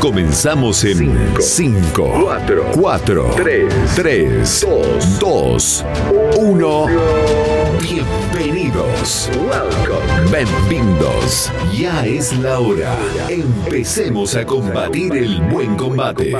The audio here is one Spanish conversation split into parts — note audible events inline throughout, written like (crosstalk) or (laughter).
Comenzamos en 5, 4, 3, 2, 1. Bienvenidos. Bienvenidos. Ya es la hora. Empecemos a combatir el buen combate.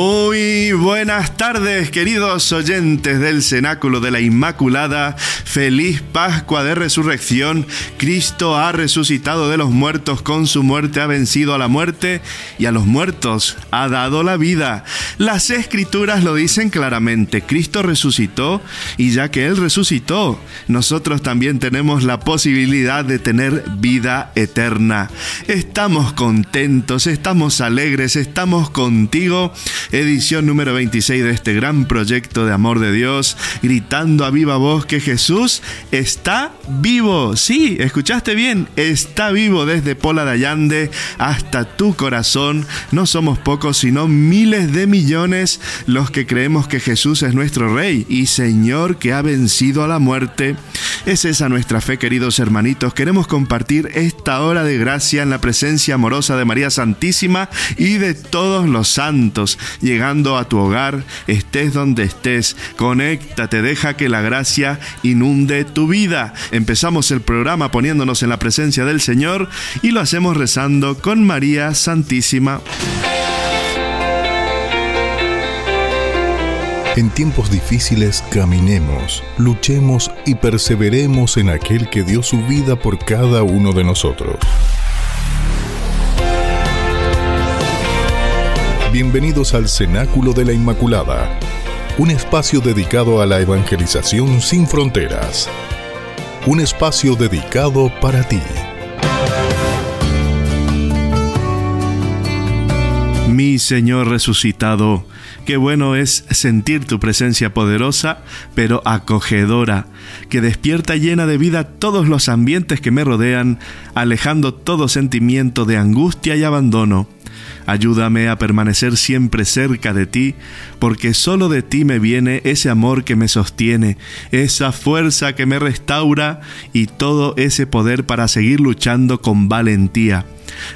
Oh. Muy buenas tardes, queridos oyentes del Cenáculo de la Inmaculada. Feliz Pascua de Resurrección. Cristo ha resucitado de los muertos, con su muerte ha vencido a la muerte y a los muertos ha dado la vida. Las escrituras lo dicen claramente. Cristo resucitó y ya que Él resucitó, nosotros también tenemos la posibilidad de tener vida eterna. Estamos contentos, estamos alegres, estamos contigo edición número 26 de este gran proyecto de amor de Dios, gritando a viva voz que Jesús está vivo. Sí, escuchaste bien, está vivo desde Pola de Allande hasta tu corazón. No somos pocos, sino miles de millones los que creemos que Jesús es nuestro Rey y Señor que ha vencido a la muerte. Es esa nuestra fe, queridos hermanitos. Queremos compartir esta hora de gracia en la presencia amorosa de María Santísima y de todos los santos llegando a tu hogar, estés donde estés, conéctate, deja que la gracia inunde tu vida. Empezamos el programa poniéndonos en la presencia del Señor y lo hacemos rezando con María Santísima. En tiempos difíciles caminemos, luchemos y perseveremos en aquel que dio su vida por cada uno de nosotros. Bienvenidos al Cenáculo de la Inmaculada, un espacio dedicado a la evangelización sin fronteras. Un espacio dedicado para ti. Mi Señor resucitado, qué bueno es sentir tu presencia poderosa, pero acogedora, que despierta llena de vida todos los ambientes que me rodean, alejando todo sentimiento de angustia y abandono. Ayúdame a permanecer siempre cerca de ti, porque solo de ti me viene ese amor que me sostiene, esa fuerza que me restaura y todo ese poder para seguir luchando con valentía.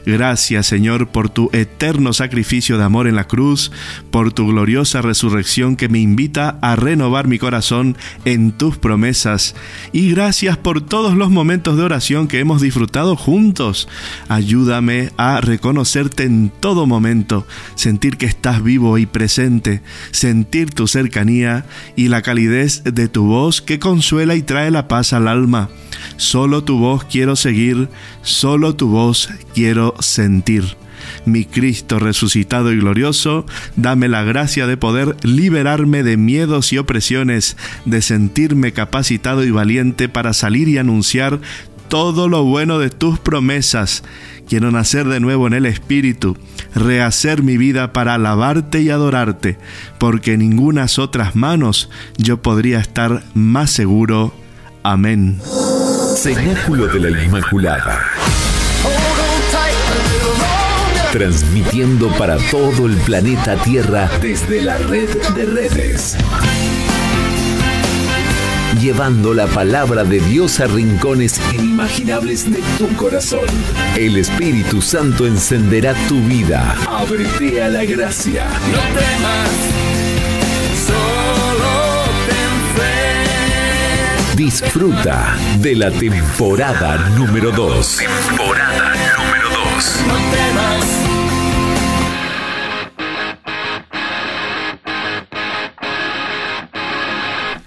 Gracias Señor por tu eterno sacrificio de amor en la cruz, por tu gloriosa resurrección que me invita a renovar mi corazón en tus promesas y gracias por todos los momentos de oración que hemos disfrutado juntos. Ayúdame a reconocerte en todo momento, sentir que estás vivo y presente, sentir tu cercanía y la calidez de tu voz que consuela y trae la paz al alma. Solo tu voz quiero seguir, solo tu voz quiero sentir. Mi Cristo resucitado y glorioso, dame la gracia de poder liberarme de miedos y opresiones, de sentirme capacitado y valiente para salir y anunciar todo lo bueno de tus promesas. Quiero nacer de nuevo en el Espíritu, rehacer mi vida para alabarte y adorarte, porque en ningunas otras manos yo podría estar más seguro. Amén. Cenáculo de la Inmaculada. Transmitiendo para todo el planeta Tierra desde la red de redes. llevando la palabra de Dios a rincones inimaginables de tu corazón. El Espíritu Santo encenderá tu vida. Ábrete a la gracia. No temas, solo ten fe. Disfruta de la temporada número 2. Temporada número 2. No temas.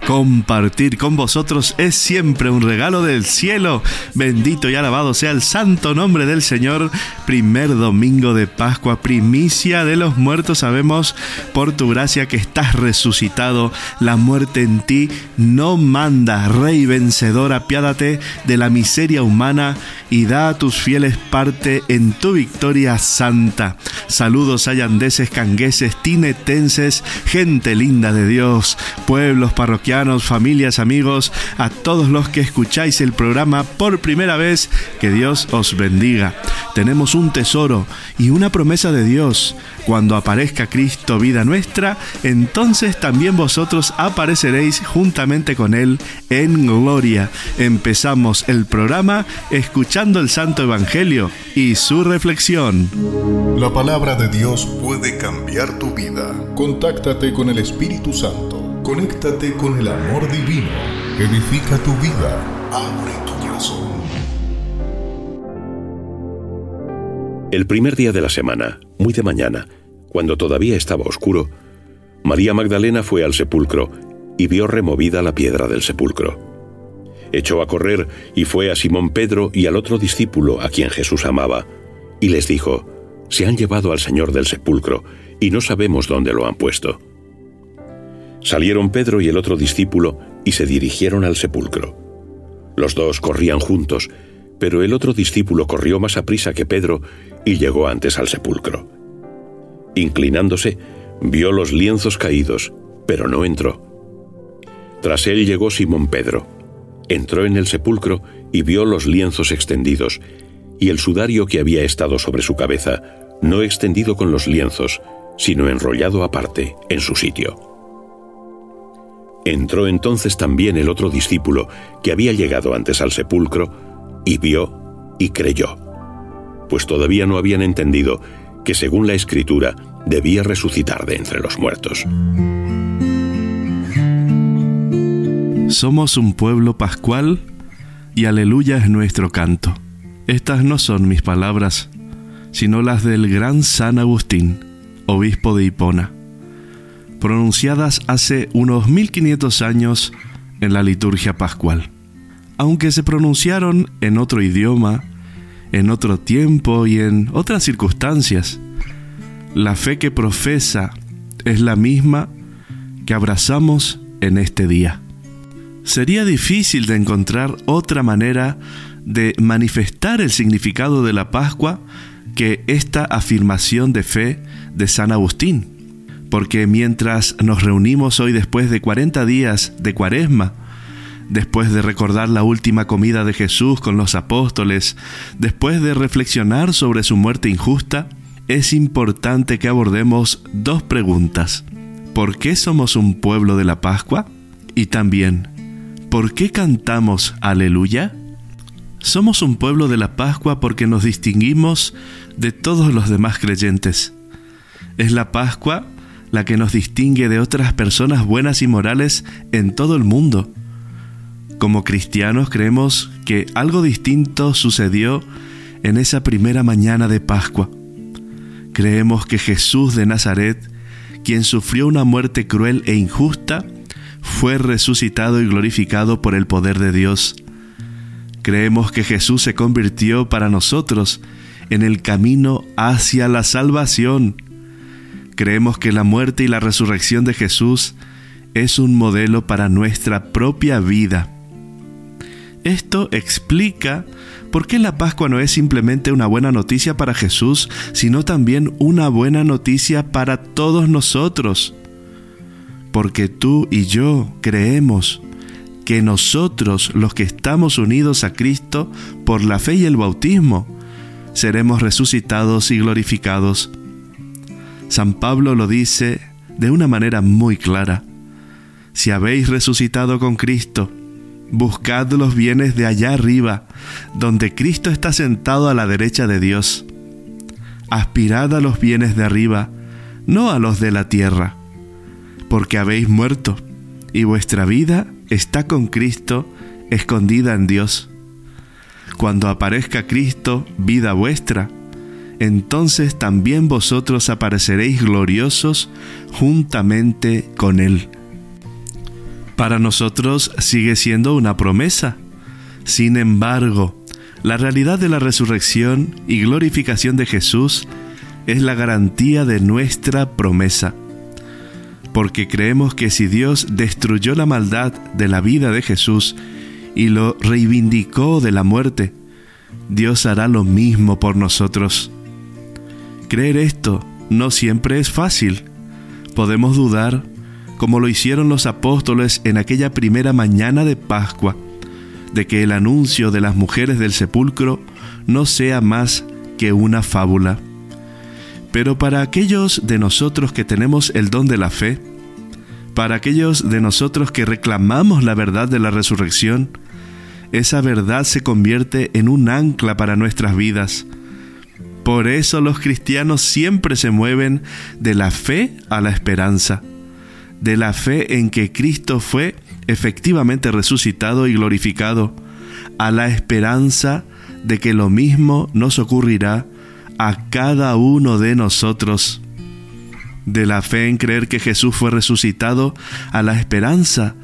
Compartir con vosotros es siempre un regalo del cielo. Bendito y alabado sea el santo nombre del Señor. Primer domingo de Pascua, primicia de los muertos. Sabemos por tu gracia que estás resucitado. La muerte en ti no manda. Rey vencedor, apiádate de la miseria humana y da a tus fieles parte en tu victoria santa. Saludos ayandeses, cangueses, tinetenses, gente linda de Dios, pueblos familias, amigos, a todos los que escucháis el programa por primera vez, que Dios os bendiga. Tenemos un tesoro y una promesa de Dios. Cuando aparezca Cristo, vida nuestra, entonces también vosotros apareceréis juntamente con Él en gloria. Empezamos el programa escuchando el Santo Evangelio y su reflexión. La palabra de Dios puede cambiar tu vida. Contáctate con el Espíritu Santo. Conéctate con el amor divino. Edifica tu vida. Abre tu corazón. El primer día de la semana, muy de mañana, cuando todavía estaba oscuro, María Magdalena fue al sepulcro y vio removida la piedra del sepulcro. Echó a correr y fue a Simón Pedro y al otro discípulo a quien Jesús amaba, y les dijo, Se han llevado al Señor del sepulcro, y no sabemos dónde lo han puesto. Salieron Pedro y el otro discípulo y se dirigieron al sepulcro. Los dos corrían juntos, pero el otro discípulo corrió más aprisa que Pedro y llegó antes al sepulcro. Inclinándose, vio los lienzos caídos, pero no entró. Tras él llegó Simón Pedro. Entró en el sepulcro y vio los lienzos extendidos, y el sudario que había estado sobre su cabeza, no extendido con los lienzos, sino enrollado aparte en su sitio. Entró entonces también el otro discípulo, que había llegado antes al sepulcro, y vio y creyó, pues todavía no habían entendido que según la escritura debía resucitar de entre los muertos. Somos un pueblo pascual y aleluya es nuestro canto. Estas no son mis palabras, sino las del gran San Agustín, obispo de Hipona pronunciadas hace unos 1500 años en la liturgia pascual. Aunque se pronunciaron en otro idioma, en otro tiempo y en otras circunstancias, la fe que profesa es la misma que abrazamos en este día. Sería difícil de encontrar otra manera de manifestar el significado de la Pascua que esta afirmación de fe de San Agustín porque mientras nos reunimos hoy después de 40 días de cuaresma, después de recordar la última comida de Jesús con los apóstoles, después de reflexionar sobre su muerte injusta, es importante que abordemos dos preguntas. ¿Por qué somos un pueblo de la Pascua? Y también, ¿por qué cantamos aleluya? Somos un pueblo de la Pascua porque nos distinguimos de todos los demás creyentes. Es la Pascua la que nos distingue de otras personas buenas y morales en todo el mundo. Como cristianos creemos que algo distinto sucedió en esa primera mañana de Pascua. Creemos que Jesús de Nazaret, quien sufrió una muerte cruel e injusta, fue resucitado y glorificado por el poder de Dios. Creemos que Jesús se convirtió para nosotros en el camino hacia la salvación Creemos que la muerte y la resurrección de Jesús es un modelo para nuestra propia vida. Esto explica por qué la Pascua no es simplemente una buena noticia para Jesús, sino también una buena noticia para todos nosotros. Porque tú y yo creemos que nosotros, los que estamos unidos a Cristo por la fe y el bautismo, seremos resucitados y glorificados San Pablo lo dice de una manera muy clara. si habéis resucitado con Cristo, buscad los bienes de allá arriba, donde Cristo está sentado a la derecha de Dios. Aspirad a los bienes de arriba, no a los de la tierra, porque habéis muerto, y vuestra vida está con Cristo escondida en Dios. Cuando aparezca Cristo, vida vuestra, entonces también vosotros apareceréis gloriosos juntamente con Él para nosotros sigue siendo una promesa. Sin embargo, la realidad de la resurrección y glorificación de Jesús es la garantía de nuestra promesa. Porque creemos que si Dios destruyó la maldad de la vida de Jesús y lo reivindicó de la muerte, Dios hará lo mismo por nosotros. Creer esto no siempre es fácil. Podemos dudar como lo hicieron los apóstoles en aquella primera mañana de Pascua, de que el anuncio de las mujeres del sepulcro no sea más que una fábula. Pero para aquellos de nosotros que tenemos el don de la fe, para aquellos de nosotros que reclamamos la verdad de la resurrección, esa verdad se convierte en un ancla para nuestras vidas. Por eso los cristianos siempre se mueven de la fe a la esperanza de la fe en que Cristo fue efectivamente resucitado y glorificado, a la esperanza de que lo mismo nos ocurrirá a cada uno de nosotros. De la fe en creer que Jesús fue resucitado, a la esperanza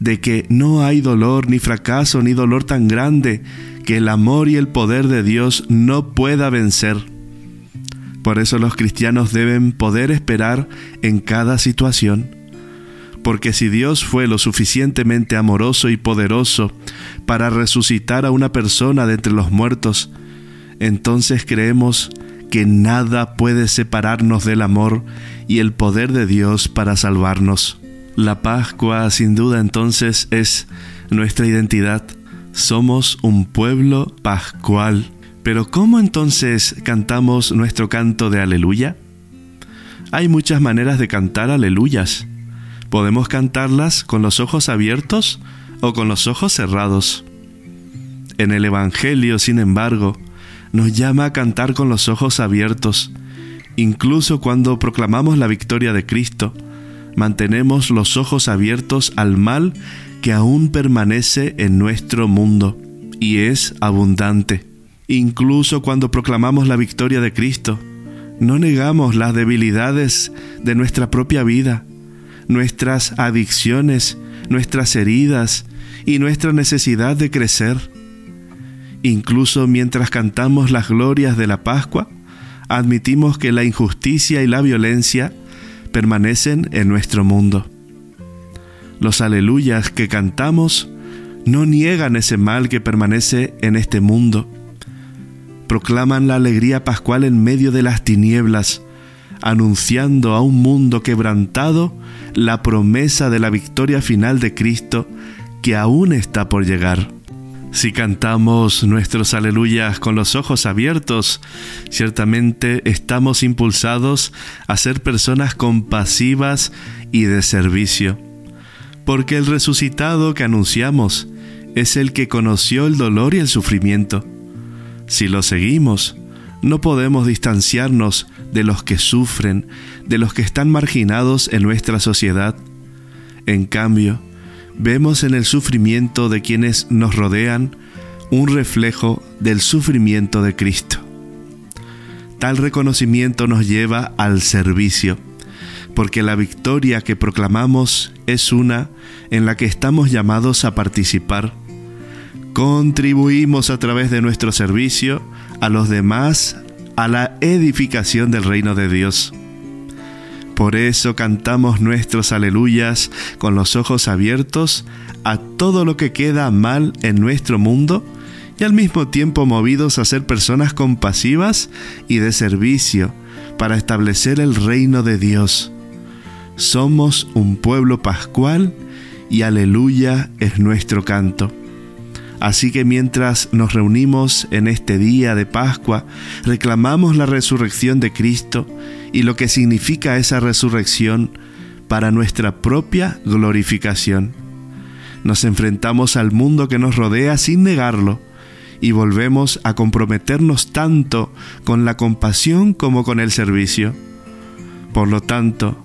de que no hay dolor, ni fracaso, ni dolor tan grande que el amor y el poder de Dios no pueda vencer. Por eso los cristianos deben poder esperar en cada situación porque si Dios fue lo suficientemente amoroso y poderoso para resucitar a una persona de entre los muertos, entonces creemos que nada puede separarnos del amor y el poder de Dios para salvarnos. La Pascua sin duda entonces es nuestra identidad. Somos un pueblo pascual. Pero ¿cómo entonces cantamos nuestro canto de aleluya? Hay muchas maneras de cantar aleluyas. Podemos cantarlas con los ojos abiertos o con los ojos cerrados. En el Evangelio, sin embargo, nos llama a cantar con los ojos abiertos. Incluso cuando proclamamos la victoria de Cristo, mantenemos los ojos abiertos al mal que aún permanece en nuestro mundo y es abundante. Incluso cuando proclamamos la victoria de Cristo, no negamos las debilidades de nuestra propia vida nuestras adicciones, nuestras heridas y nuestra necesidad de crecer. Incluso mientras cantamos las glorias de la Pascua, admitimos que la injusticia y la violencia permanecen en nuestro mundo. Los aleluyas que cantamos no niegan ese mal que permanece en este mundo. Proclaman la alegría pascual en medio de las tinieblas, anunciando a un mundo quebrantado la promesa de la victoria final de Cristo que aún está por llegar. Si cantamos nuestros aleluyas con los ojos abiertos, ciertamente estamos impulsados a ser personas compasivas y de servicio, porque el resucitado que anunciamos es el que conoció el dolor y el sufrimiento. Si lo seguimos, no podemos distanciarnos de los que sufren, de los que están marginados en nuestra sociedad. En cambio, vemos en el sufrimiento de quienes nos rodean un reflejo del sufrimiento de Cristo. Tal reconocimiento nos lleva al servicio, porque la victoria que proclamamos es una en la que estamos llamados a participar. Contribuimos a través de nuestro servicio a los demás a la edificación del reino de Dios. Por eso cantamos nuestros aleluyas con los ojos abiertos a todo lo que queda mal en nuestro mundo y al mismo tiempo movidos a ser personas compasivas y de servicio para establecer el reino de Dios. Somos un pueblo pascual y aleluya es nuestro canto. Así que mientras nos reunimos en este día de Pascua, reclamamos la resurrección de Cristo y lo que significa esa resurrección para nuestra propia glorificación. Nos enfrentamos al mundo que nos rodea sin negarlo y volvemos a comprometernos tanto con la compasión como con el servicio. Por lo tanto,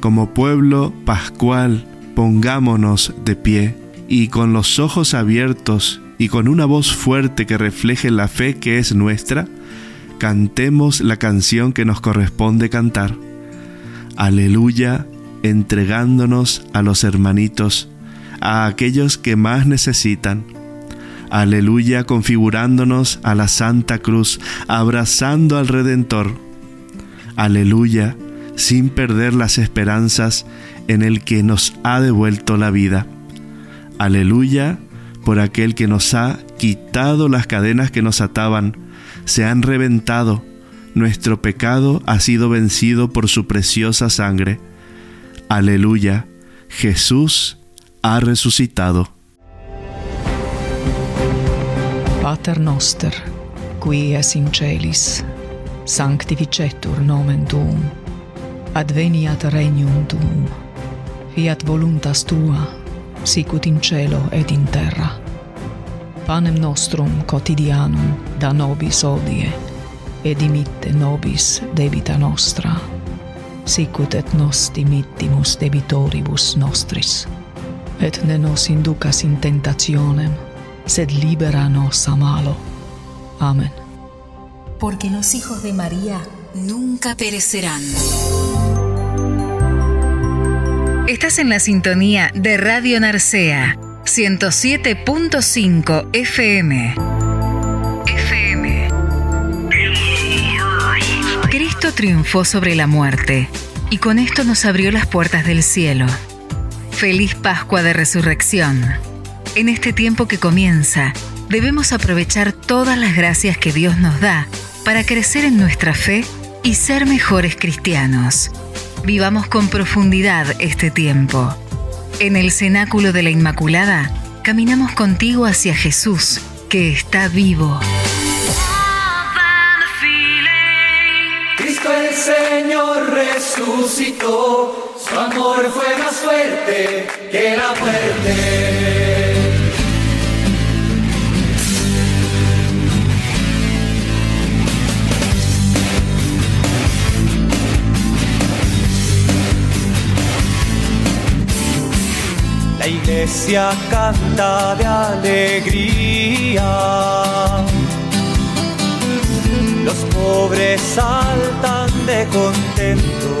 como pueblo pascual, pongámonos de pie y con los ojos abiertos y con una voz fuerte que refleje la fe que es nuestra, cantemos la canción que nos corresponde cantar. Aleluya, entregándonos a los hermanitos, a aquellos que más necesitan. Aleluya, configurándonos a la Santa Cruz, abrazando al Redentor. Aleluya, sin perder las esperanzas en el que nos ha devuelto la vida. Aleluya, por aquel que nos ha quitado las cadenas que nos ataban, se han reventado, nuestro pecado ha sido vencido por su preciosa sangre. Aleluya, Jesús ha resucitado. Pater noster, qui es in celis, sanctificetur nomen tuum, adveniat regnum tuum, fiat voluntas tua, sicut in cielo et in terra. Panem nostrum quotidianum da nobis odie, et dimitte nobis debita nostra, sicut et nos dimittimus debitoribus nostris. Et ne nos inducas in tentationem, sed libera nos a malo. Amén. Porque los hijos de María nunca perecerán. Estás en la sintonía de Radio Narcea 107.5 FM. FM. Cristo triunfó sobre la muerte y con esto nos abrió las puertas del cielo. Feliz Pascua de Resurrección. En este tiempo que comienza, debemos aprovechar todas las gracias que Dios nos da para crecer en nuestra fe y ser mejores cristianos. Vivamos con profundidad este tiempo. En el cenáculo de la Inmaculada, caminamos contigo hacia Jesús, que está vivo. Cristo el Señor resucitó, su amor fue más fuerte que la muerte. Iglesia canta de alegría. Los pobres saltan de contento.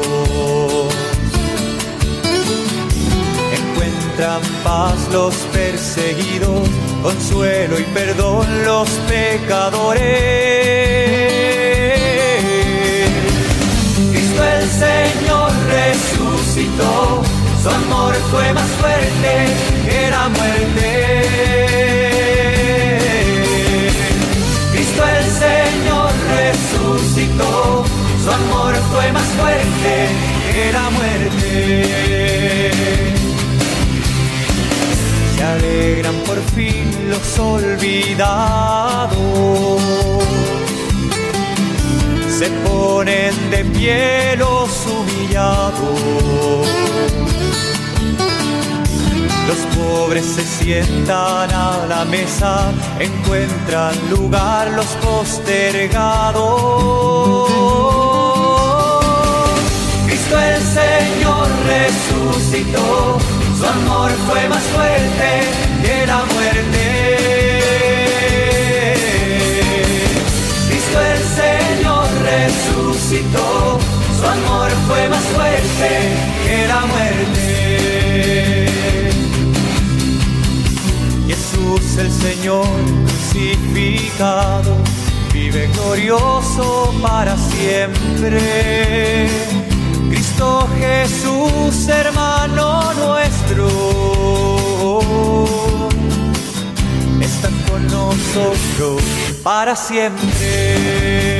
Encuentran paz los perseguidos, consuelo y perdón los pecadores. Cristo el Señor resucitó su amor fue más fuerte la muerte. Cristo el Señor resucitó, su amor fue más fuerte la muerte. Se alegran por fin los olvidados se ponen de pie los humillados. Los pobres se sientan a la mesa, encuentran lugar los postergados. Cristo el Señor resucitó, su amor fue más fuerte que la muerte. Cristo el Señor resucitó, su amor fue más fuerte que la muerte. Jesús el Señor crucificado vive glorioso para siempre. Cristo Jesús, hermano nuestro, está con nosotros para siempre.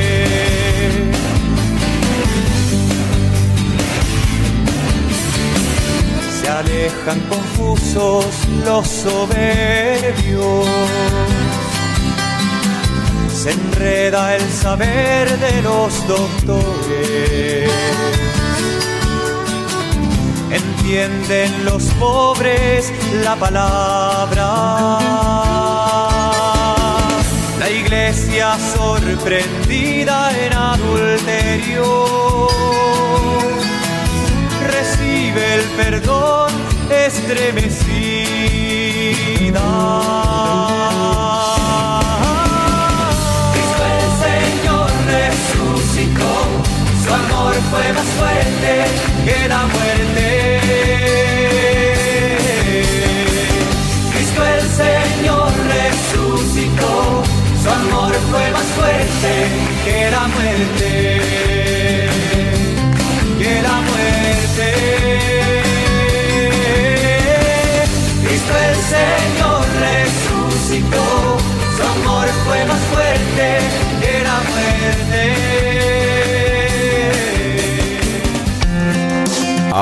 Se alejan confusos los soberbios. Se enreda el saber de los doctores. En entienden los pobres la palabra. La iglesia sorprendida en adulterio recibe el perdón estremecida. su amor fue más fuerte que la muerte.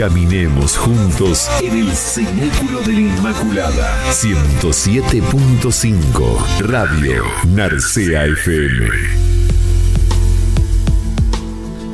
Caminemos juntos en el Cenáculo de la Inmaculada. 107.5 Radio Narcea FM.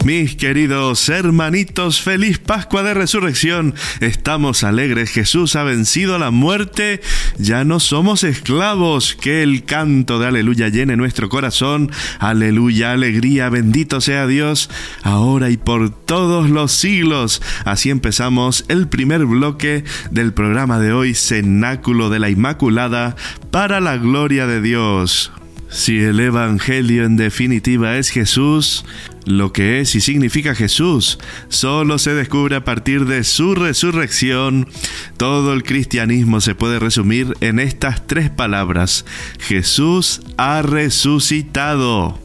Mis queridos hermanitos, feliz Pascua de Resurrección. Estamos alegres, Jesús ha vencido la muerte, ya no somos esclavos. Que el canto de aleluya llene nuestro corazón. Aleluya, alegría, bendito sea Dios, ahora y por todos los siglos. Así empezamos el primer bloque del programa de hoy, Cenáculo de la Inmaculada, para la gloria de Dios. Si el Evangelio en definitiva es Jesús, lo que es y significa Jesús solo se descubre a partir de su resurrección. Todo el cristianismo se puede resumir en estas tres palabras. Jesús ha resucitado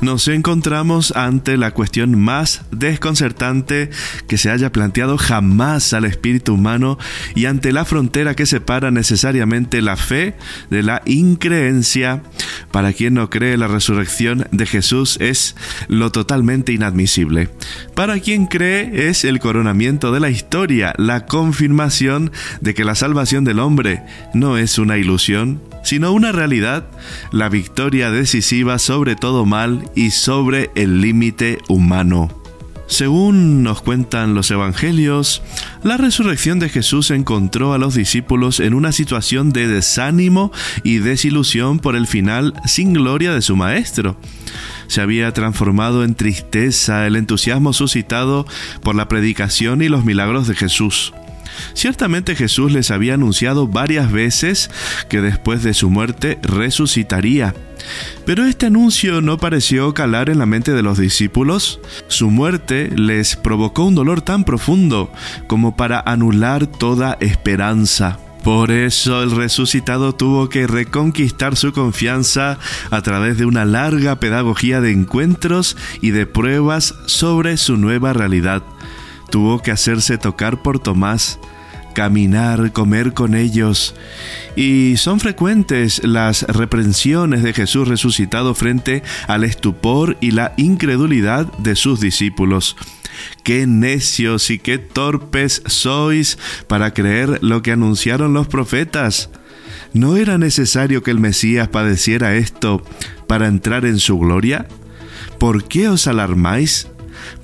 nos encontramos ante la cuestión más desconcertante que se haya planteado jamás al espíritu humano y ante la frontera que separa necesariamente la fe de la increencia. Para quien no cree la resurrección de Jesús es lo totalmente inadmisible. Para quien cree es el coronamiento de la historia, la confirmación de que la salvación del hombre no es una ilusión, sino una realidad, la victoria decisiva sobre todo mal y sobre el límite humano. Según nos cuentan los evangelios, la resurrección de Jesús encontró a los discípulos en una situación de desánimo y desilusión por el final sin gloria de su Maestro. Se había transformado en tristeza el entusiasmo suscitado por la predicación y los milagros de Jesús. Ciertamente Jesús les había anunciado varias veces que después de su muerte resucitaría. Pero este anuncio no pareció calar en la mente de los discípulos. Su muerte les provocó un dolor tan profundo como para anular toda esperanza. Por eso el resucitado tuvo que reconquistar su confianza a través de una larga pedagogía de encuentros y de pruebas sobre su nueva realidad. Tuvo que hacerse tocar por Tomás, caminar, comer con ellos. Y son frecuentes las reprensiones de Jesús resucitado frente al estupor y la incredulidad de sus discípulos. Qué necios y qué torpes sois para creer lo que anunciaron los profetas. ¿No era necesario que el Mesías padeciera esto para entrar en su gloria? ¿Por qué os alarmáis?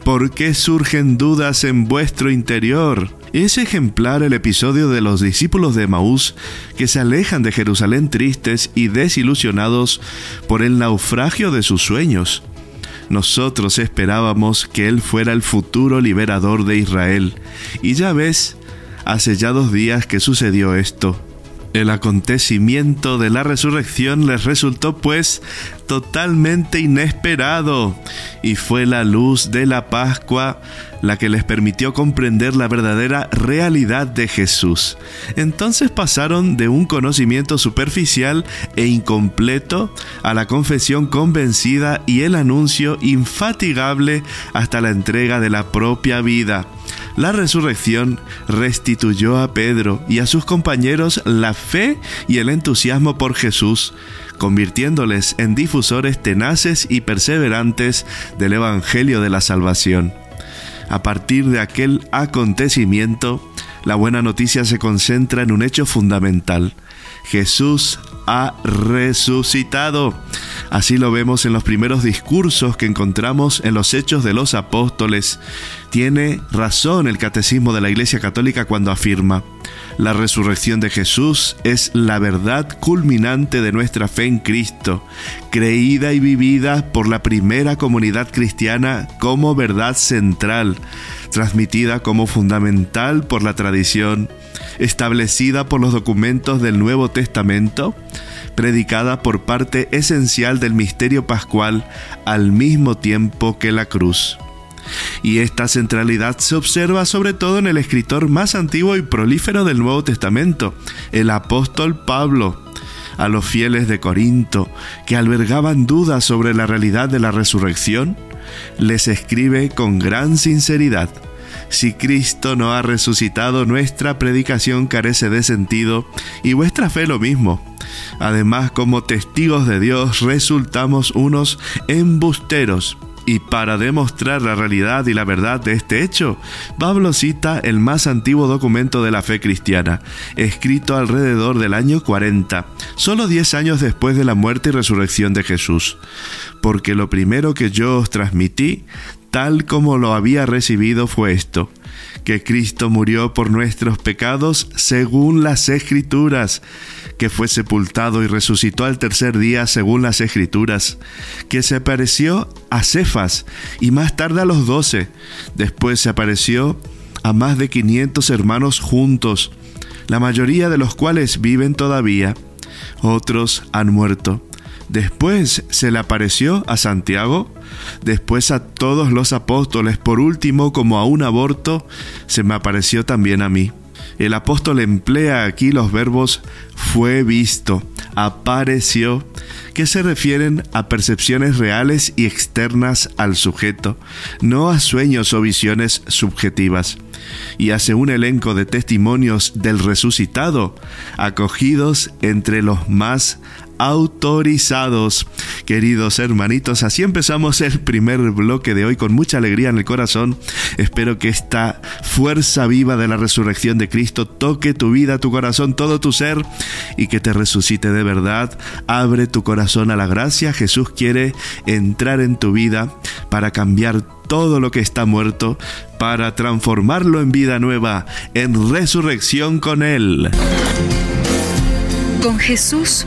¿Por qué surgen dudas en vuestro interior? Es ejemplar el episodio de los discípulos de Maús que se alejan de Jerusalén tristes y desilusionados por el naufragio de sus sueños. Nosotros esperábamos que Él fuera el futuro liberador de Israel, y ya ves, hace ya dos días que sucedió esto. El acontecimiento de la resurrección les resultó pues totalmente inesperado y fue la luz de la Pascua la que les permitió comprender la verdadera realidad de Jesús. Entonces pasaron de un conocimiento superficial e incompleto a la confesión convencida y el anuncio infatigable hasta la entrega de la propia vida La resurrección restituyó a Pedro y a sus compañeros la fe y el entusiasmo por Jesús, convirtiéndoles en difusores tenaces y perseverantes del Evangelio de la Salvación. A partir de aquel acontecimiento, la buena noticia se concentra en un hecho fundamental. Jesús ha resucitado. Así lo vemos en los primeros discursos que encontramos en los hechos de los apóstoles. Tiene razón el catecismo de la Iglesia Católica cuando afirma, la resurrección de Jesús es la verdad culminante de nuestra fe en Cristo, creída y vivida por la primera comunidad cristiana como verdad central, transmitida como fundamental por la tradición, establecida por los documentos del Nuevo Testamento, predicada por parte esencial del misterio pascual al mismo tiempo que la cruz. Y esta centralidad se observa sobre todo en el escritor más antiguo y prolífero del Nuevo Testamento, el apóstol Pablo. A los fieles de Corinto, que albergaban dudas sobre la realidad de la resurrección, les escribe con gran sinceridad, si Cristo no ha resucitado, nuestra predicación carece de sentido y vuestra fe lo mismo. Además, como testigos de Dios, resultamos unos embusteros y para demostrar la realidad y la verdad de este hecho, Pablo cita el más antiguo documento de la fe cristiana, escrito alrededor del año 40, solo 10 años después de la muerte y resurrección de Jesús. Porque lo primero que yo os transmití, tal como lo había recibido, fue esto que Cristo murió por nuestros pecados según las escrituras, que fue sepultado y resucitó al tercer día según las escrituras, que se apareció a Cefas y más tarde a los doce, después se apareció a más de quinientos hermanos juntos, la mayoría de los cuales viven todavía, otros han muerto. Después se le apareció a Santiago, después a todos los apóstoles, por último, como a un aborto, se me apareció también a mí. El apóstol emplea aquí los verbos fue visto, apareció, que se refieren a percepciones reales y externas al sujeto, no a sueños o visiones subjetivas. Y hace un elenco de testimonios del resucitado, acogidos entre los más autorizados. Queridos hermanitos, así empezamos el primer bloque de hoy con mucha alegría en el corazón. Espero que esta fuerza viva de la resurrección de Cristo toque tu vida, tu corazón, todo tu ser y que te resucite de verdad. Abre tu corazón a la gracia. Jesús quiere entrar en tu vida para cambiar todo lo que está muerto, para transformarlo en vida nueva, en resurrección con Él. Con Jesús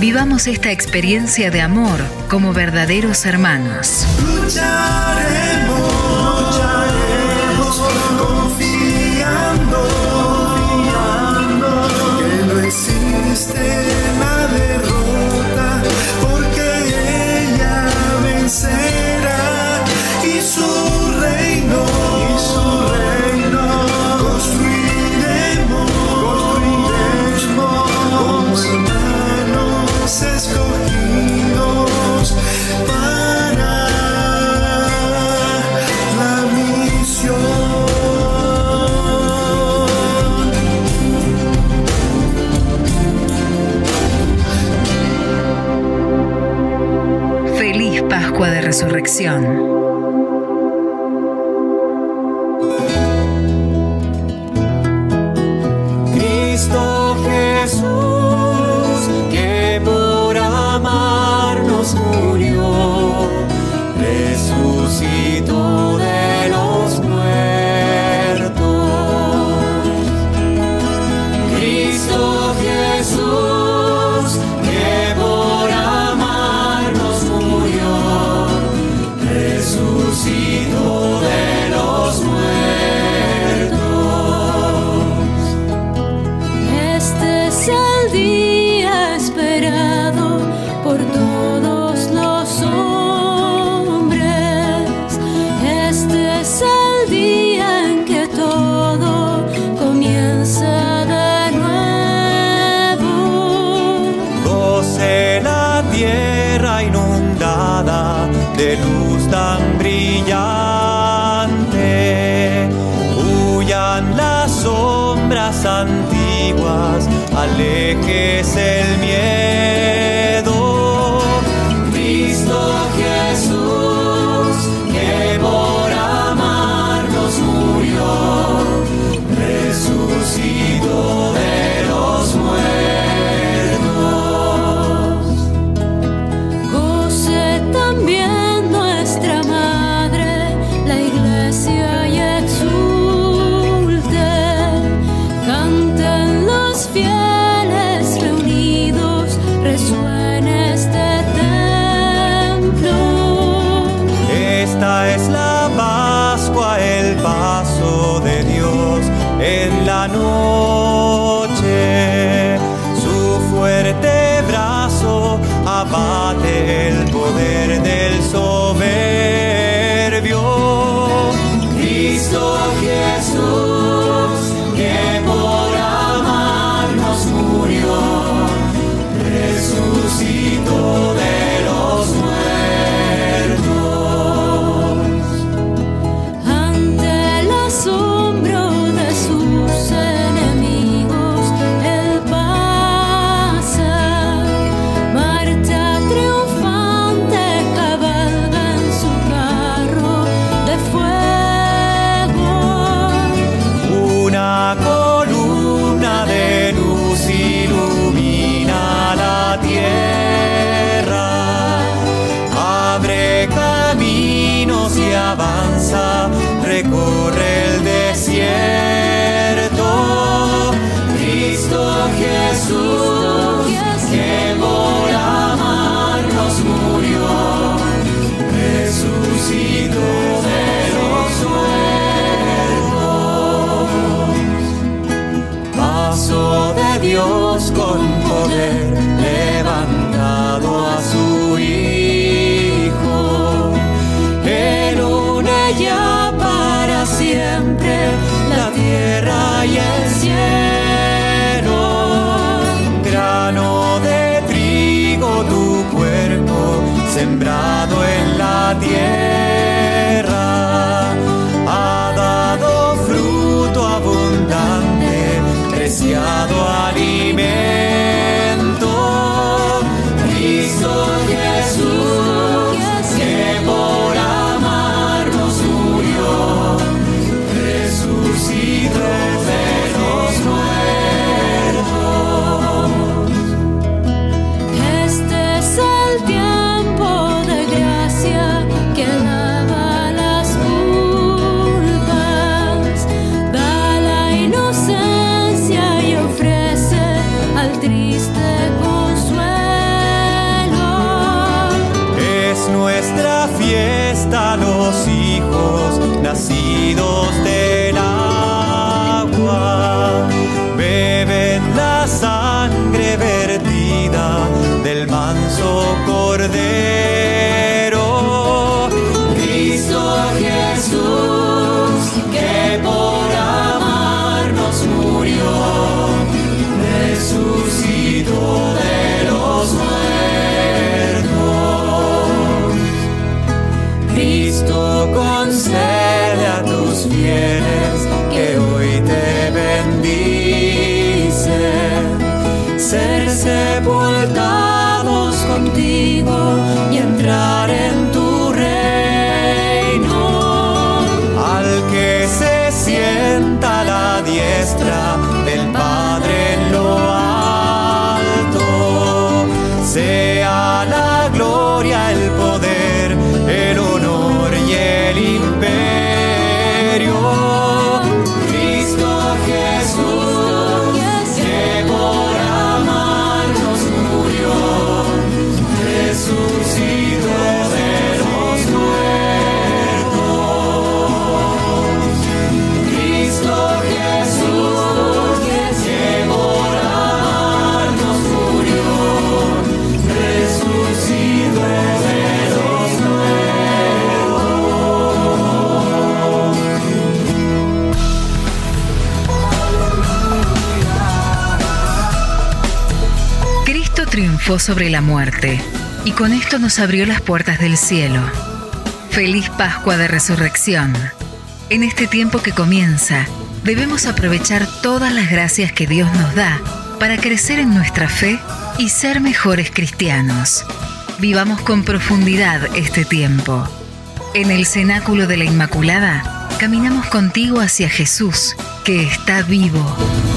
Vivamos esta experiencia de amor como verdaderos hermanos. Resurrección. Sobre la muerte. y con esto nos abrió las puertas del cielo. Feliz Pascua de Resurrección. En este tiempo que comienza, debemos aprovechar todas las gracias que Dios nos da para crecer en nuestra fe y ser mejores cristianos. Vivamos con profundidad este tiempo. En el cenáculo de la Inmaculada, caminamos contigo hacia Jesús, que está vivo.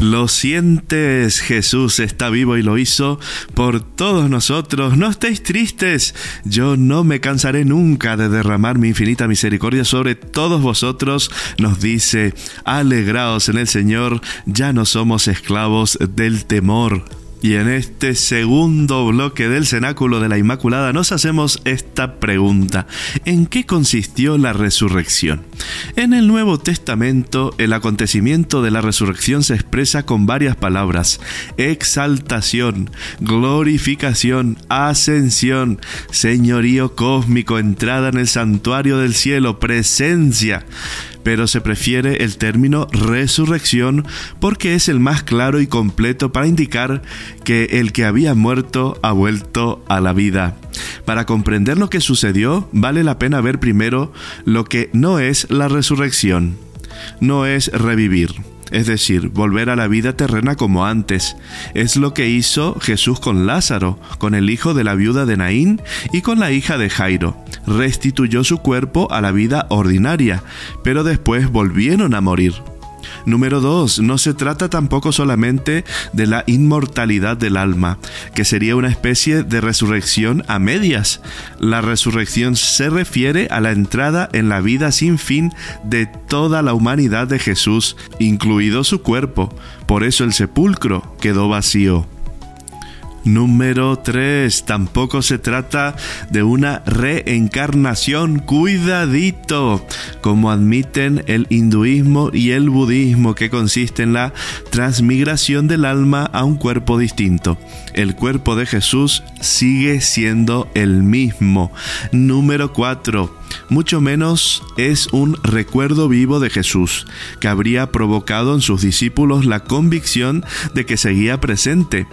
Lo sientes, Jesús está vivo y lo hizo por todos nosotros. No estéis tristes, yo no me cansaré nunca de derramar mi infinita misericordia sobre todos vosotros. Nos dice, alegraos en el Señor, ya no somos esclavos del temor. Y en este segundo bloque del Cenáculo de la Inmaculada nos hacemos esta pregunta. ¿En qué consistió la resurrección? En el Nuevo Testamento el acontecimiento de la resurrección se expresa con varias palabras. Exaltación, glorificación, ascensión, señorío cósmico, entrada en el santuario del cielo, presencia pero se prefiere el término resurrección porque es el más claro y completo para indicar que el que había muerto ha vuelto a la vida. Para comprender lo que sucedió, vale la pena ver primero lo que no es la resurrección. No es revivir es decir, volver a la vida terrena como antes. Es lo que hizo Jesús con Lázaro, con el hijo de la viuda de Naín y con la hija de Jairo. Restituyó su cuerpo a la vida ordinaria, pero después volvieron a morir. Número 2. No se trata tampoco solamente de la inmortalidad del alma, que sería una especie de resurrección a medias. La resurrección se refiere a la entrada en la vida sin fin de toda la humanidad de Jesús, incluido su cuerpo. Por eso el sepulcro quedó vacío. Número 3. Tampoco se trata de una reencarnación. Cuidadito. Como admiten el hinduismo y el budismo que consiste en la transmigración del alma a un cuerpo distinto. El cuerpo de Jesús sigue siendo el mismo. Número 4 mucho menos es un recuerdo vivo de Jesús, que habría provocado en sus discípulos la convicción de que seguía presente,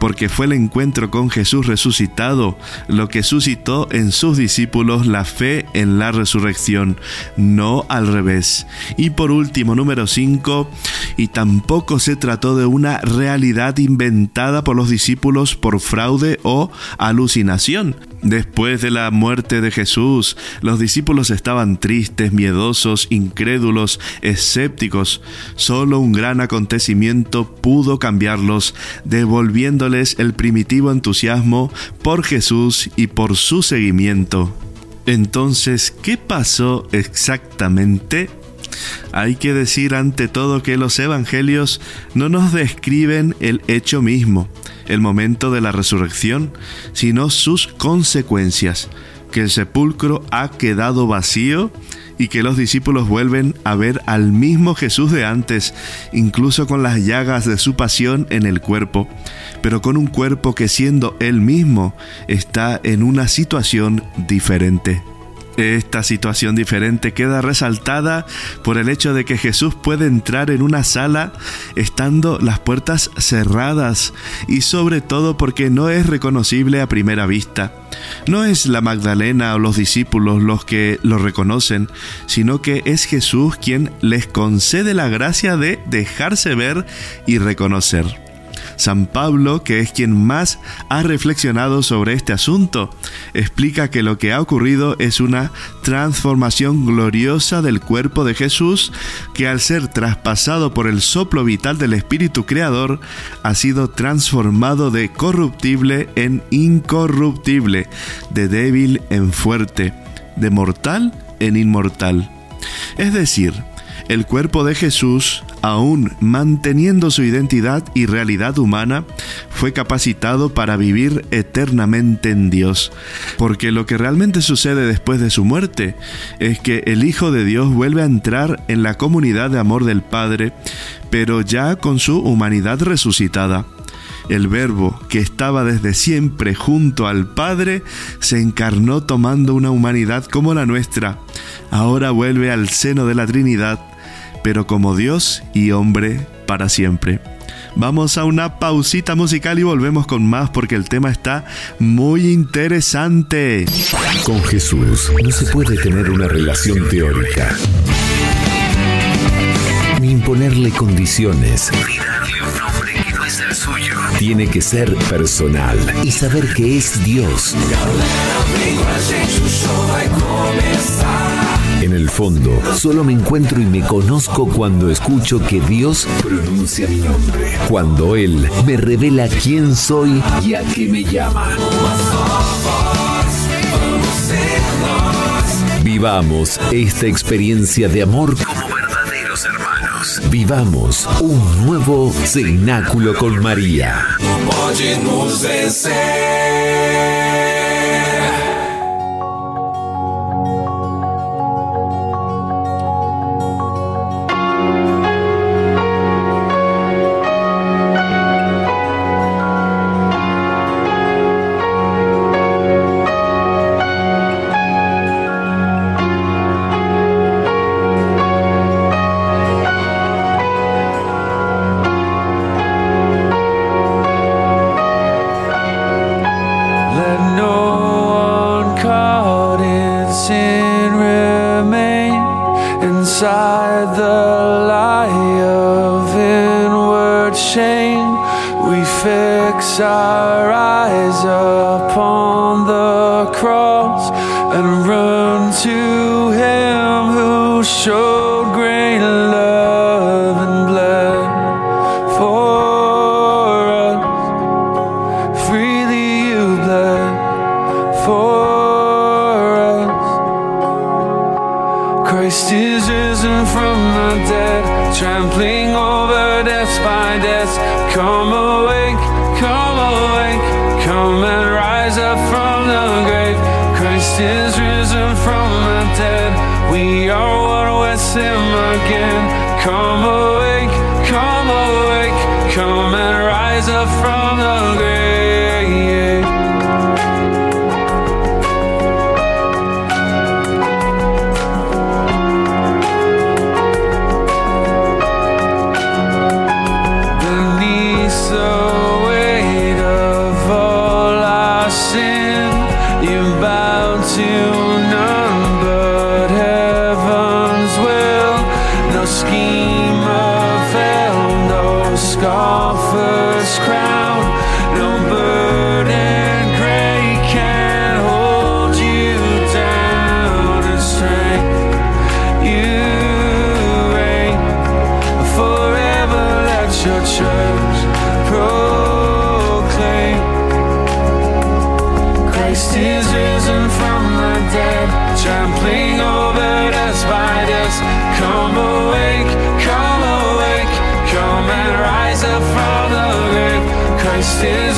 porque fue el encuentro con Jesús resucitado lo que suscitó en sus discípulos la fe en la resurrección, no al revés. Y por último, número 5, y tampoco se trató de una realidad inventada por los discípulos por fraude o alucinación. Después de la muerte de Jesús, los discípulos estaban tristes, miedosos, incrédulos, escépticos. Solo un gran acontecimiento pudo cambiarlos, devolviéndoles el primitivo entusiasmo por Jesús y por su seguimiento. Entonces, ¿qué pasó exactamente? Hay que decir ante todo que los evangelios no nos describen el hecho mismo, el momento de la resurrección, sino sus consecuencias, que el sepulcro ha quedado vacío y que los discípulos vuelven a ver al mismo Jesús de antes, incluso con las llagas de su pasión en el cuerpo, pero con un cuerpo que siendo él mismo está en una situación diferente. Esta situación diferente queda resaltada por el hecho de que Jesús puede entrar en una sala estando las puertas cerradas y sobre todo porque no es reconocible a primera vista. No es la Magdalena o los discípulos los que lo reconocen, sino que es Jesús quien les concede la gracia de dejarse ver y reconocer. San Pablo, que es quien más ha reflexionado sobre este asunto, explica que lo que ha ocurrido es una transformación gloriosa del cuerpo de Jesús, que al ser traspasado por el soplo vital del Espíritu Creador, ha sido transformado de corruptible en incorruptible, de débil en fuerte, de mortal en inmortal. Es decir, el cuerpo de Jesús, aún manteniendo su identidad y realidad humana, fue capacitado para vivir eternamente en Dios. Porque lo que realmente sucede después de su muerte es que el Hijo de Dios vuelve a entrar en la comunidad de amor del Padre, pero ya con su humanidad resucitada. El Verbo, que estaba desde siempre junto al Padre, se encarnó tomando una humanidad como la nuestra. Ahora vuelve al seno de la Trinidad pero como Dios y hombre para siempre. Vamos a una pausita musical y volvemos con más porque el tema está muy interesante. Con Jesús no se puede tener una relación teórica. Ni imponerle condiciones. Ni darle un nombre que no es el suyo. Tiene que ser personal y saber que es Dios. En el fondo, solo me encuentro y me conozco cuando escucho que Dios pronuncia mi nombre. Cuando Él me revela quién soy y a qué me llama. Vivamos esta experiencia de amor como verdaderos hermanos. Vivamos un nuevo cenáculo con María. Come stand in the light, the glory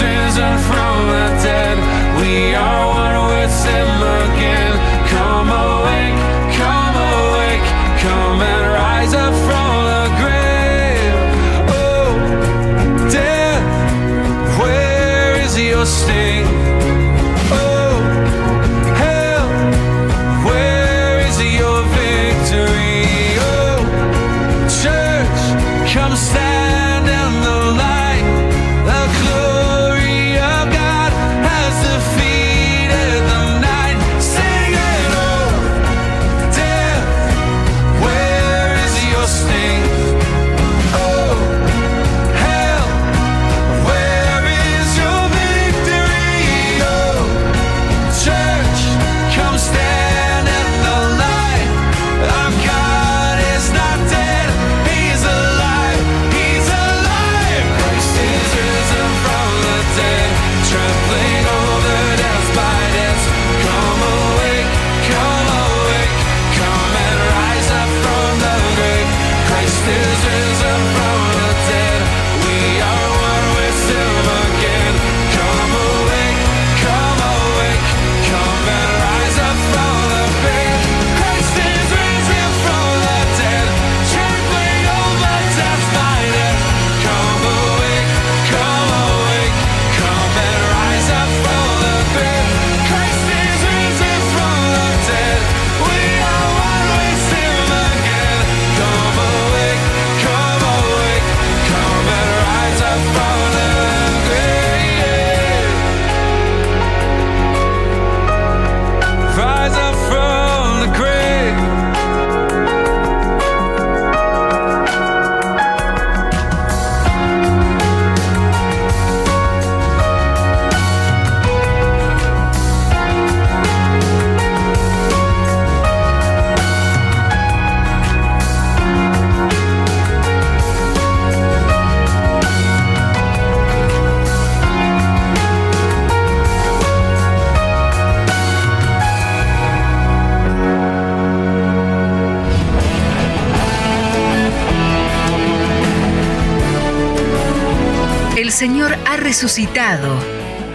resucitado.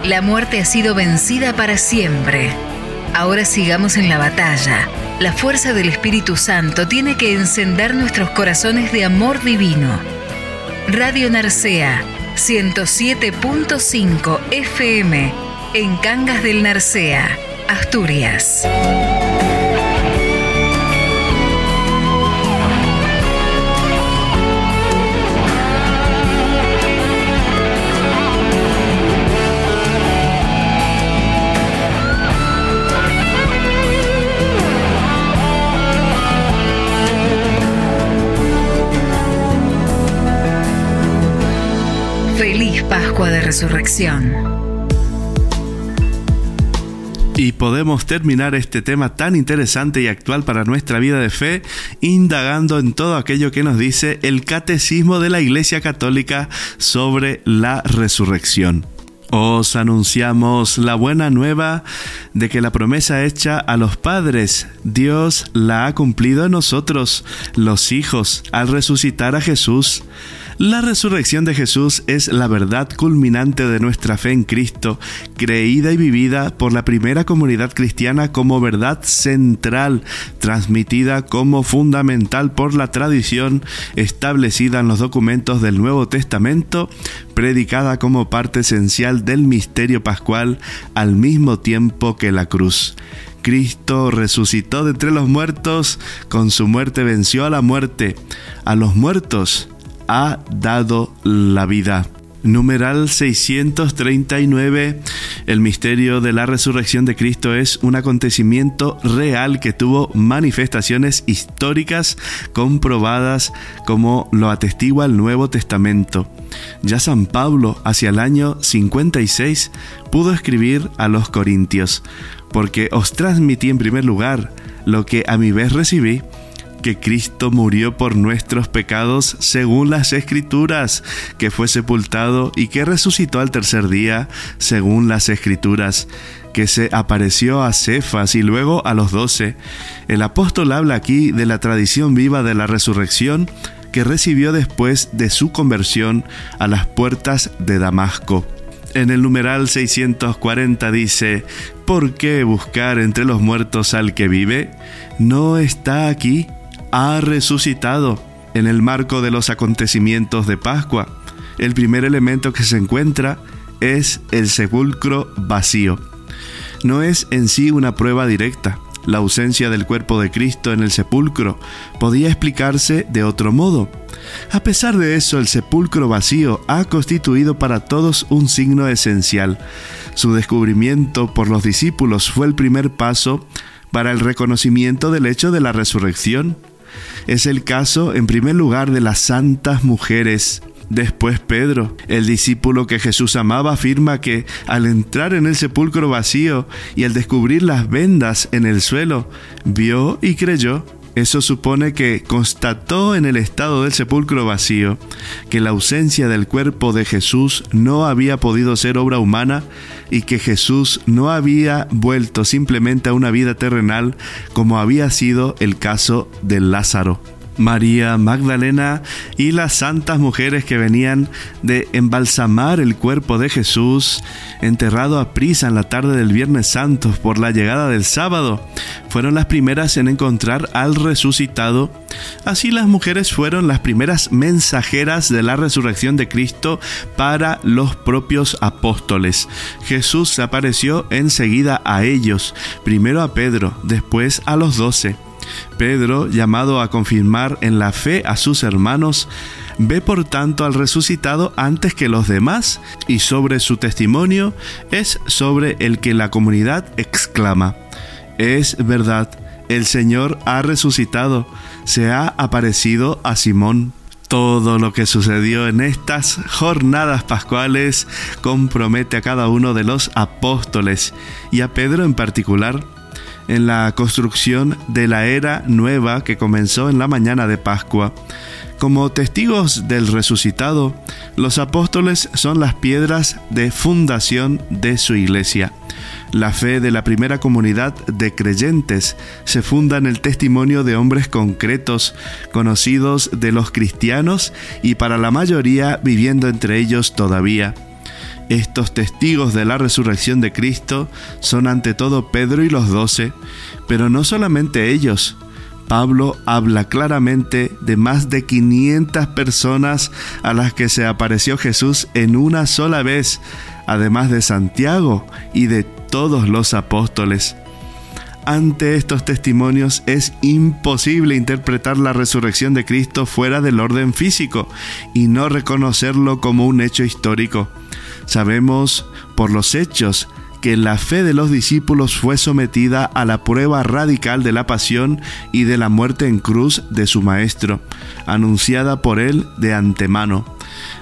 La muerte ha sido vencida para siempre. Ahora sigamos en la batalla. La fuerza del Espíritu Santo tiene que encender nuestros corazones de amor divino. Radio Narcea 107.5 FM en Cangas del Narcea, Asturias. Pascua de Resurrección. Y podemos terminar este tema tan interesante y actual para nuestra vida de fe indagando en todo aquello que nos dice el catecismo de la Iglesia Católica sobre la resurrección. Os anunciamos la buena nueva de que la promesa hecha a los padres, Dios la ha cumplido en nosotros, los hijos, al resucitar a Jesús. La resurrección de Jesús es la verdad culminante de nuestra fe en Cristo, creída y vivida por la primera comunidad cristiana como verdad central, transmitida como fundamental por la tradición establecida en los documentos del Nuevo Testamento, predicada como parte esencial del misterio pascual al mismo tiempo que la cruz. Cristo resucitó de entre los muertos, con su muerte venció a la muerte, a los muertos ha dado la vida. Numeral 639. El misterio de la resurrección de Cristo es un acontecimiento real que tuvo manifestaciones históricas comprobadas como lo atestigua el Nuevo Testamento. Ya San Pablo, hacia el año 56, pudo escribir a los Corintios, porque os transmití en primer lugar lo que a mi vez recibí que Cristo murió por nuestros pecados según las escrituras, que fue sepultado y que resucitó al tercer día según las escrituras, que se apareció a Cefas y luego a los doce. El apóstol habla aquí de la tradición viva de la resurrección que recibió después de su conversión a las puertas de Damasco. En el numeral 640 dice, ¿por qué buscar entre los muertos al que vive? ¿No está aquí? Ha resucitado en el marco de los acontecimientos de Pascua. El primer elemento que se encuentra es el sepulcro vacío. No es en sí una prueba directa. La ausencia del cuerpo de Cristo en el sepulcro podía explicarse de otro modo. A pesar de eso, el sepulcro vacío ha constituido para todos un signo esencial. Su descubrimiento por los discípulos fue el primer paso para el reconocimiento del hecho de la resurrección es el caso, en primer lugar, de las santas mujeres. Después Pedro, el discípulo que Jesús amaba, afirma que al entrar en el sepulcro vacío y al descubrir las vendas en el suelo, vio y creyó. Eso supone que constató en el estado del sepulcro vacío que la ausencia del cuerpo de Jesús no había podido ser obra humana y que Jesús no había vuelto simplemente a una vida terrenal como había sido el caso de Lázaro. María Magdalena y las santas mujeres que venían de embalsamar el cuerpo de Jesús, enterrado a prisa en la tarde del Viernes Santo por la llegada del sábado, fueron las primeras en encontrar al resucitado. Así las mujeres fueron las primeras mensajeras de la resurrección de Cristo para los propios apóstoles. Jesús apareció enseguida a ellos, primero a Pedro, después a los doce. Pedro, llamado a confirmar en la fe a sus hermanos, ve por tanto al resucitado antes que los demás y sobre su testimonio es sobre el que la comunidad exclama, es verdad, el Señor ha resucitado, se ha aparecido a Simón. Todo lo que sucedió en estas jornadas pascuales compromete a cada uno de los apóstoles y a Pedro en particular en la construcción de la era nueva que comenzó en la mañana de Pascua. Como testigos del resucitado, los apóstoles son las piedras de fundación de su iglesia. La fe de la primera comunidad de creyentes se funda en el testimonio de hombres concretos, conocidos de los cristianos y para la mayoría viviendo entre ellos todavía. Estos testigos de la resurrección de Cristo son ante todo Pedro y los doce, pero no solamente ellos. Pablo habla claramente de más de 500 personas a las que se apareció Jesús en una sola vez, además de Santiago y de todos los apóstoles. Ante estos testimonios es imposible interpretar la resurrección de Cristo fuera del orden físico y no reconocerlo como un hecho histórico. Sabemos por los hechos que la fe de los discípulos fue sometida a la prueba radical de la pasión y de la muerte en cruz de su Maestro, anunciada por él de antemano.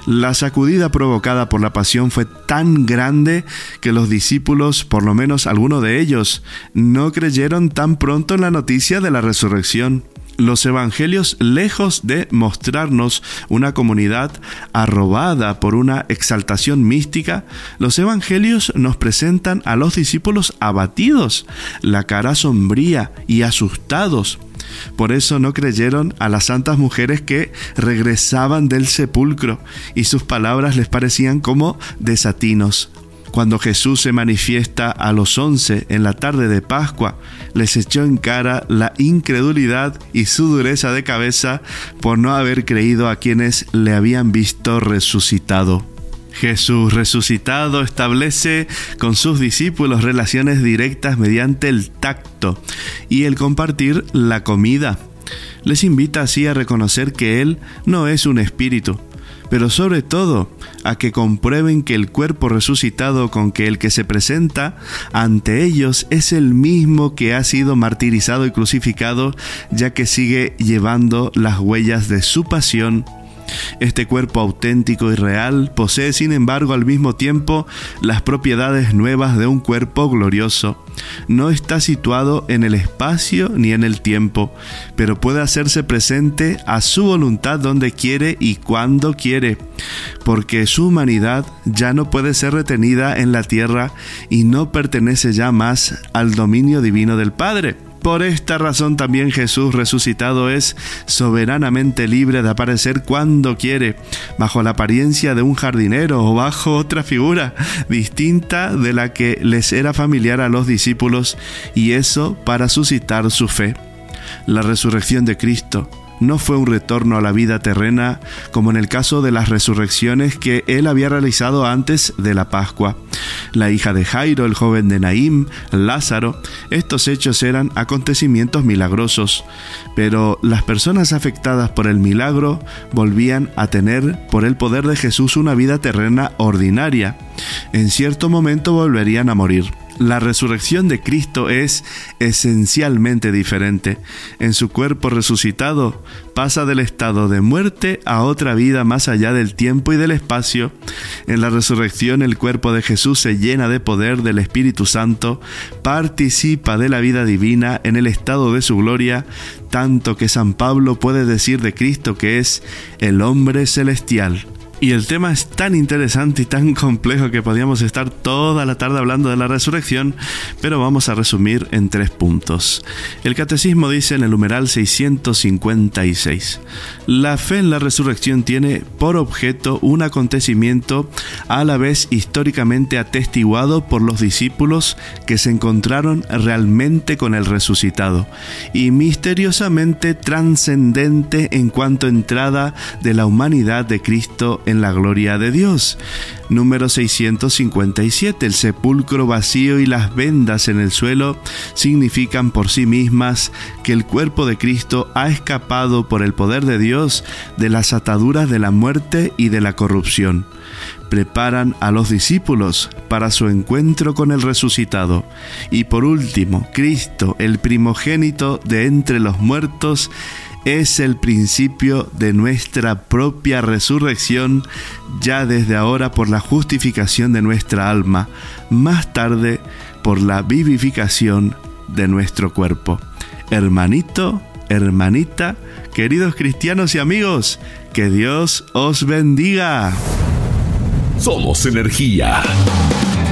La sacudida provocada por la pasión fue tan grande que los discípulos, por lo menos algunos de ellos, no creyeron tan pronto en la noticia de la resurrección los evangelios, lejos de mostrarnos una comunidad arrobada por una exaltación mística, los evangelios nos presentan a los discípulos abatidos, la cara sombría y asustados. Por eso no creyeron a las santas mujeres que regresaban del sepulcro y sus palabras les parecían como desatinos. Cuando Jesús se manifiesta a los once en la tarde de Pascua, les echó en cara la incredulidad y su dureza de cabeza por no haber creído a quienes le habían visto resucitado. Jesús resucitado establece con sus discípulos relaciones directas mediante el tacto y el compartir la comida. Les invita así a reconocer que Él no es un espíritu, pero sobre todo a que comprueben que el cuerpo resucitado con que el que se presenta ante ellos es el mismo que ha sido martirizado y crucificado, ya que sigue llevando las huellas de su pasión este cuerpo auténtico y real posee, sin embargo, al mismo tiempo las propiedades nuevas de un cuerpo glorioso. No está situado en el espacio ni en el tiempo, pero puede hacerse presente a su voluntad donde quiere y cuando quiere, porque su humanidad ya no puede ser retenida en la tierra y no pertenece ya más al dominio divino del Padre. Por esta razón también Jesús resucitado es soberanamente libre de aparecer cuando quiere, bajo la apariencia de un jardinero o bajo otra figura distinta de la que les era familiar a los discípulos, y eso para suscitar su fe. La resurrección de Cristo no fue un retorno a la vida terrena como en el caso de las resurrecciones que él había realizado antes de la Pascua. La hija de Jairo, el joven de Naim, Lázaro, estos hechos eran acontecimientos milagrosos, pero las personas afectadas por el milagro volvían a tener por el poder de Jesús una vida terrena ordinaria. En cierto momento volverían a morir. La resurrección de Cristo es esencialmente diferente. En su cuerpo resucitado pasa del estado de muerte a otra vida más allá del tiempo y del espacio. En la resurrección el cuerpo de Jesús se llena de poder del Espíritu Santo, participa de la vida divina en el estado de su gloria, tanto que San Pablo puede decir de Cristo que es el hombre celestial. Y el tema es tan interesante y tan complejo que podríamos estar toda la tarde hablando de la resurrección, pero vamos a resumir en tres puntos. El catecismo dice en el numeral 656, la fe en la resurrección tiene por objeto un acontecimiento a la vez históricamente atestiguado por los discípulos que se encontraron realmente con el resucitado y misteriosamente trascendente en cuanto entrada de la humanidad de Cristo en la gloria de Dios. Número 657. El sepulcro vacío y las vendas en el suelo significan por sí mismas que el cuerpo de Cristo ha escapado por el poder de Dios de las ataduras de la muerte y de la corrupción preparan a los discípulos para su encuentro con el resucitado. Y por último, Cristo, el primogénito de entre los muertos, es el principio de nuestra propia resurrección ya desde ahora por la justificación de nuestra alma, más tarde por la vivificación de nuestro cuerpo. Hermanito, hermanita, queridos cristianos y amigos, que Dios os bendiga. Somos energía.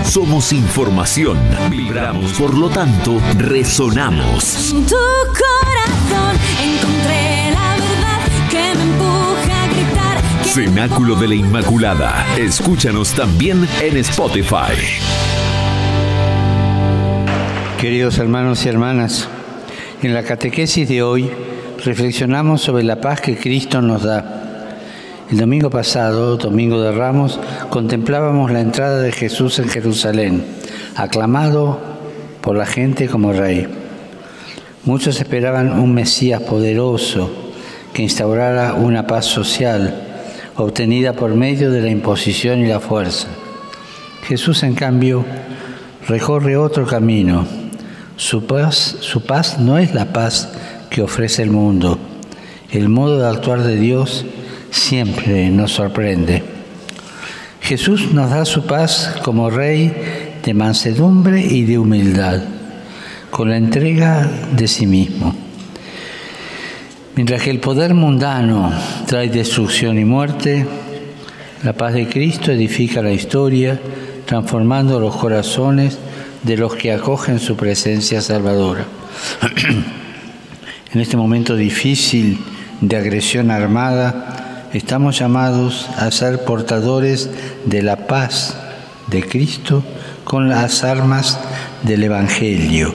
Somos información. Vibramos, por lo tanto, resonamos. En tu corazón encontré la verdad que me empuja a gritar. Cenáculo de la Inmaculada. Escúchanos también en Spotify. Queridos hermanos y hermanas, en la catequesis de hoy reflexionamos sobre la paz que Cristo nos da. El domingo pasado, domingo de Ramos, contemplábamos la entrada de Jesús en Jerusalén, aclamado por la gente como rey. Muchos esperaban un Mesías poderoso que instaurara una paz social obtenida por medio de la imposición y la fuerza. Jesús, en cambio, recorre otro camino. Su paz, su paz no es la paz que ofrece el mundo. El modo de actuar de Dios siempre nos sorprende. Jesús nos da su paz como Rey de mansedumbre y de humildad, con la entrega de sí mismo. Mientras que el poder mundano trae destrucción y muerte, la paz de Cristo edifica la historia, transformando los corazones de los que acogen su presencia salvadora. (clears throat) en este momento difícil de agresión armada, estamos llamados a ser portadores de la paz de Cristo con las armas del Evangelio,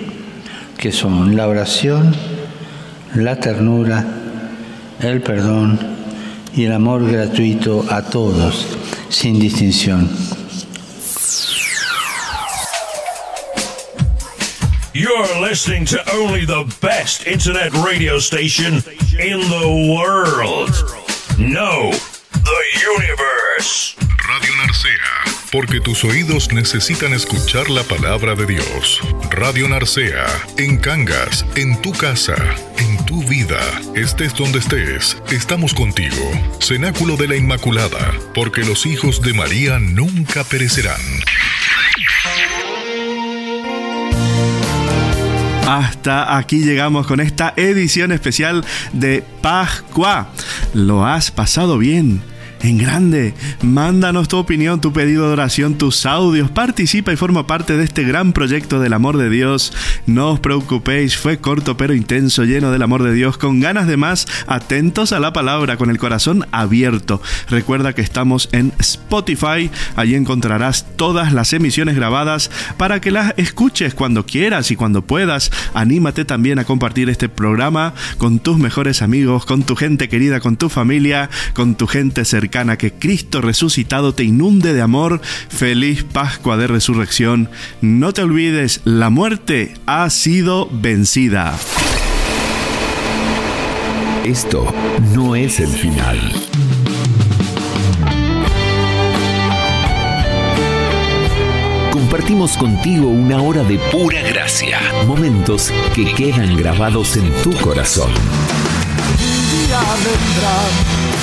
que son la oración, la ternura, el perdón y el amor gratuito a todos, sin distinción. You're listening to only the best internet radio station in the world. No, the universe. Radio Narcea, porque tus oídos necesitan escuchar la palabra de Dios. Radio Narcea, en Cangas, en tu casa, en tu vida, estés donde estés, estamos contigo. Cenáculo de la Inmaculada, porque los hijos de María nunca perecerán. Hasta aquí llegamos con esta edición especial de Pascua. ¿Lo has pasado bien? En grande, mándanos tu opinión, tu pedido de oración, tus audios, participa y forma parte de este gran proyecto del amor de Dios. No os preocupéis, fue corto pero intenso, lleno del amor de Dios, con ganas de más, atentos a la palabra, con el corazón abierto. Recuerda que estamos en Spotify, allí encontrarás todas las emisiones grabadas para que las escuches cuando quieras y cuando puedas. Anímate también a compartir este programa con tus mejores amigos, con tu gente querida, con tu familia, con tu gente cercana que Cristo resucitado te inunde de amor. Feliz Pascua de Resurrección. No te olvides, la muerte ha sido vencida. Esto no es el final. Compartimos contigo una hora de pura gracia, momentos que quedan grabados en tu corazón. Un día vendrá